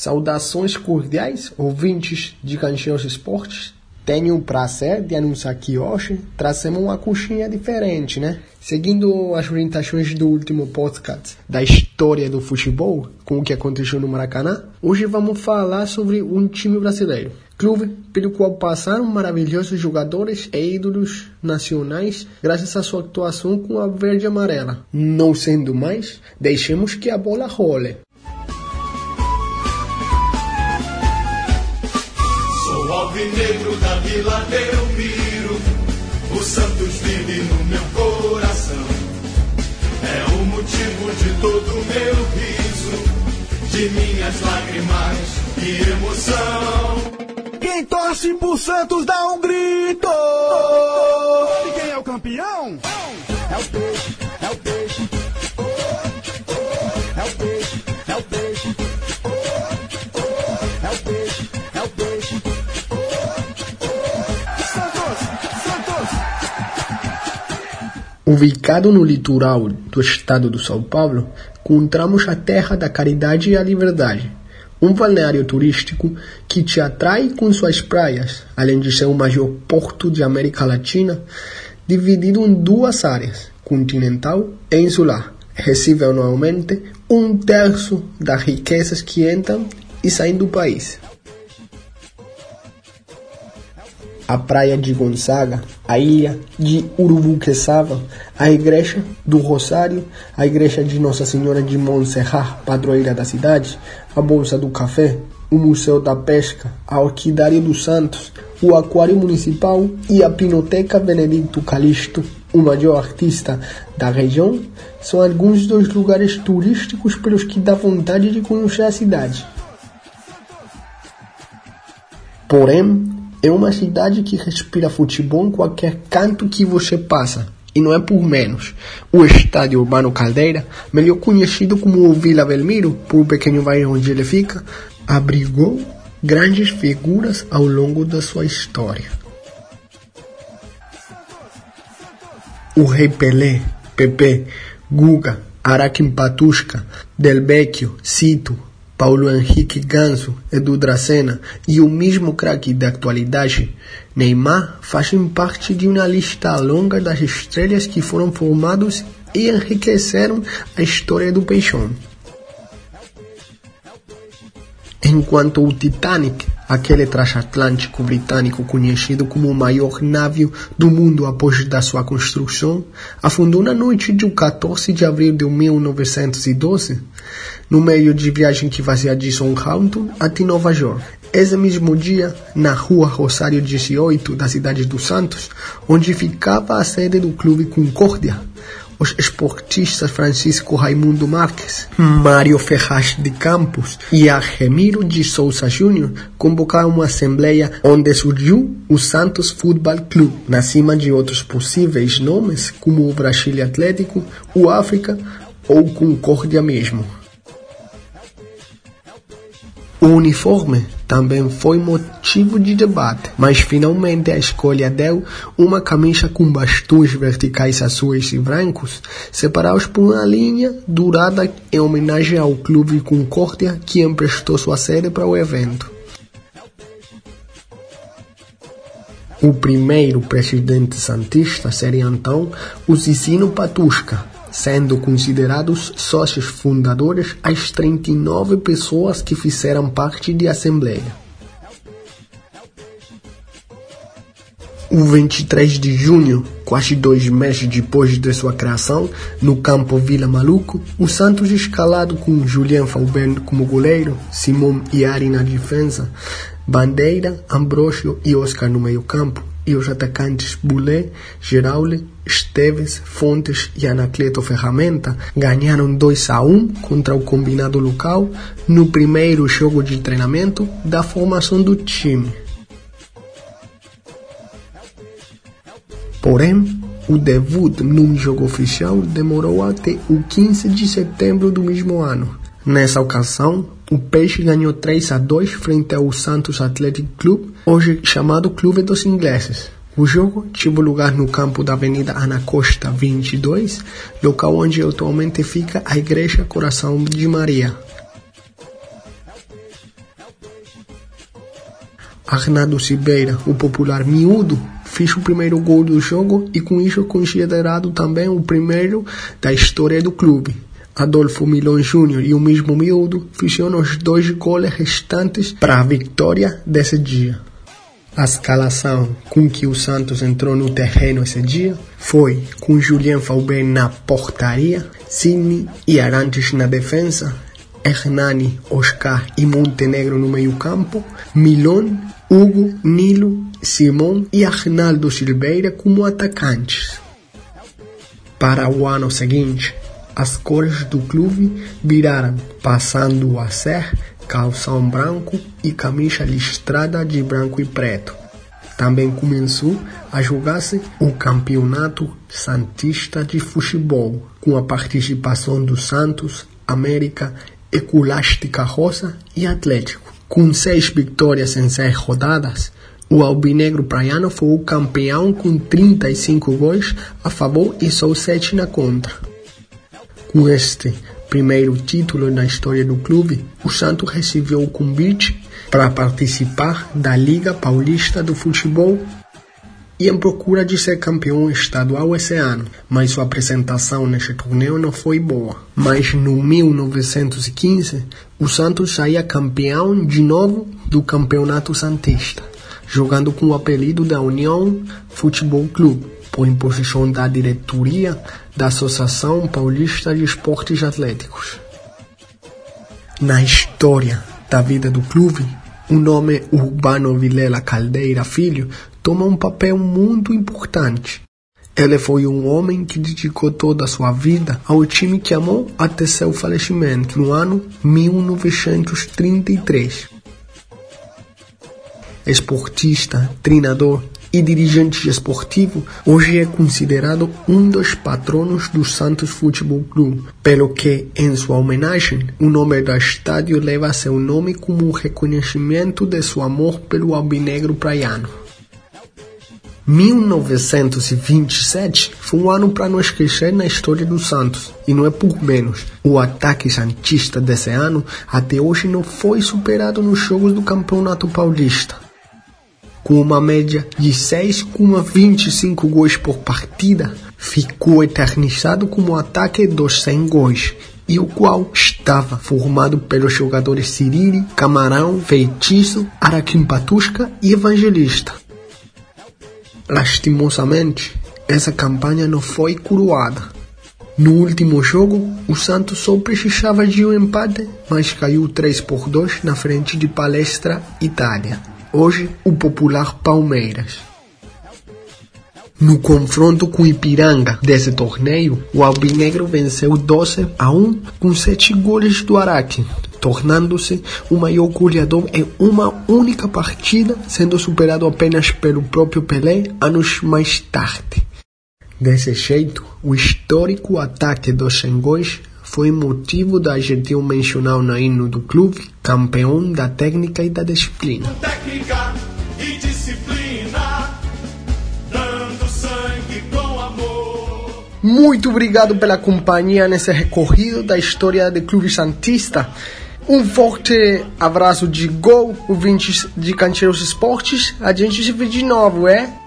Saudações cordiais, ouvintes de Canchões Esportes. Tenho o prazer de anunciar que hoje trazemos uma coxinha diferente, né? Seguindo as orientações do último podcast da história do futebol, com o que aconteceu no Maracanã, hoje vamos falar sobre um time brasileiro. Clube pelo qual passaram maravilhosos jogadores e ídolos nacionais graças à sua atuação com a verde e amarela. Não sendo mais, deixemos que a bola role. Alvinegro da Vila Belmiro, o Santos vive no meu coração. É o motivo de todo meu riso, de minhas lágrimas e emoção. Quem torce pro Santos dá um grito! Ubicado no litoral do estado do São Paulo, encontramos a terra da caridade e a liberdade. Um balneário turístico que te atrai com suas praias, além de ser o maior porto de América Latina, dividido em duas áreas, continental e insular. Recebe anualmente um terço das riquezas que entram e saem do país. A praia de Gonzaga, a ilha de Urubuqueçaba, a igreja do Rosário, a igreja de Nossa Senhora de Montserrat, padroeira da cidade, a Bolsa do Café, o Museu da Pesca, a Orquidária dos Santos, o Aquário Municipal e a Pinoteca Benedicto Calixto, o maior artista da região, são alguns dos lugares turísticos pelos que dá vontade de conhecer a cidade. Porém, é uma cidade que respira futebol em qualquer canto que você passa. E não é por menos. O Estádio Urbano Caldeira, melhor conhecido como o Vila Belmiro, por um pequeno bairro onde ele fica, abrigou grandes figuras ao longo da sua história. O Rei Pelé, Pepe, Guga, Araquim Patusca, Del Vecchio, Cito, Paulo Henrique Ganso, Edu Dracena e o mesmo craque da atualidade, Neymar, fazem parte de uma lista longa das estrelas que foram formados e enriqueceram a história do Peixão. Enquanto o Titanic, aquele transatlântico britânico conhecido como o maior navio do mundo após da sua construção, afundou na noite de 14 de abril de 1912, no meio de viagem que fazia de Southampton até Nova York. Esse mesmo dia, na rua Rosário 18 da cidade dos Santos, onde ficava a sede do Clube Concórdia, os esportistas Francisco Raimundo Marques, Mário Ferraz de Campos e Argemiro de Souza Júnior convocaram uma assembleia onde surgiu o Santos Futebol Clube, na cima de outros possíveis nomes como o Brasil Atlético, o África ou Concórdia mesmo. O uniforme também foi motivo de debate, mas finalmente a escolha deu uma camisa com bastões verticais azuis e brancos, separados por uma linha dourada em homenagem ao Clube Concórdia que emprestou sua sede para o evento. O primeiro presidente santista seria então o Cicino Patusca, sendo considerados sócios fundadores as 39 pessoas que fizeram parte da Assembleia. O 23 de junho, quase dois meses depois de sua criação, no campo Vila Maluco, o Santos escalado com Julian Faubert como goleiro, Simon e Ari na defesa, Bandeira, Ambrosio e Oscar no meio campo, e os atacantes Bulé, Geraule, Esteves, Fontes e Anacleto Ferramenta ganharam 2 a 1 contra o combinado local no primeiro jogo de treinamento da formação do time. Porém, o debut num jogo oficial demorou até o 15 de setembro do mesmo ano. Nessa ocasião, o Peixe ganhou 3 a 2 frente ao Santos Athletic Club, hoje chamado Clube dos Ingleses. O jogo teve lugar no campo da Avenida Ana Costa 22, local onde atualmente fica a Igreja Coração de Maria. Arnaldo Silveira, o popular miúdo, fez o primeiro gol do jogo e com isso considerado também o primeiro da história do clube. Adolfo Milon Júnior e o mesmo miúdo fizeram os dois gols restantes para a vitória desse dia. A escalação com que o Santos entrou no terreno esse dia foi com Julien Faubert na portaria, Sidney e Arantes na defesa, Hernani, Oscar e Montenegro no meio-campo, Milon, Hugo, Nilo, Simão e Arnaldo Silveira como atacantes. Para o ano seguinte, as cores do clube viraram, passando a ser calção branco e camisa listrada de branco e preto. Também começou a jogar-se o Campeonato Santista de Futebol, com a participação do Santos, América, Ecolástica Rosa e Atlético. Com seis vitórias em seis rodadas, o albinegro praiano foi o campeão com 35 gols a favor e só 7 na contra. Com este primeiro título na história do clube, o Santos recebeu o convite para participar da Liga Paulista do Futebol e em procura de ser campeão estadual esse ano, mas sua apresentação neste torneio não foi boa. Mas no 1915, o Santos saía campeão de novo do Campeonato Santista, jogando com o apelido da União Futebol Clube, por imposição da diretoria da Associação Paulista de Esportes Atléticos. Na história da vida do clube, o nome Urbano Vilela Caldeira Filho toma um papel muito importante. Ele foi um homem que dedicou toda a sua vida ao time que amou até seu falecimento no ano 1933. Esportista, treinador e dirigente esportivo, hoje é considerado um dos patronos do Santos Futebol Clube, pelo que, em sua homenagem, o nome do estádio leva seu nome como reconhecimento de seu amor pelo albinegro praiano. 1927 foi um ano para não esquecer na história do Santos, e não é por menos. O ataque santista desse ano até hoje não foi superado nos jogos do Campeonato Paulista com uma média de 6,25 gols por partida, ficou eternizado como ataque dos 100 gols, e o qual estava formado pelos jogadores Ciriri, Camarão, Feitiço, Araquim Patusca e Evangelista. Lastimosamente, essa campanha não foi coroada. No último jogo, o Santos só precisava de um empate, mas caiu 3 por 2 na frente de Palestra Itália hoje o popular Palmeiras. No confronto com Ipiranga desse torneio, o Albinegro venceu 12 a 1 com 7 goles do Araque, tornando-se o maior goleador em uma única partida, sendo superado apenas pelo próprio Pelé anos mais tarde. Desse jeito, o histórico ataque dos Xengões foi motivo da gente mencionar no hino do clube, campeão da técnica e da disciplina. Técnica e disciplina, dando sangue com amor. Muito obrigado pela companhia nesse recorrido da história do Clube Santista. Um forte abraço de gol, ouvintes de Cancheiros Esportes. A gente se vê de novo, é?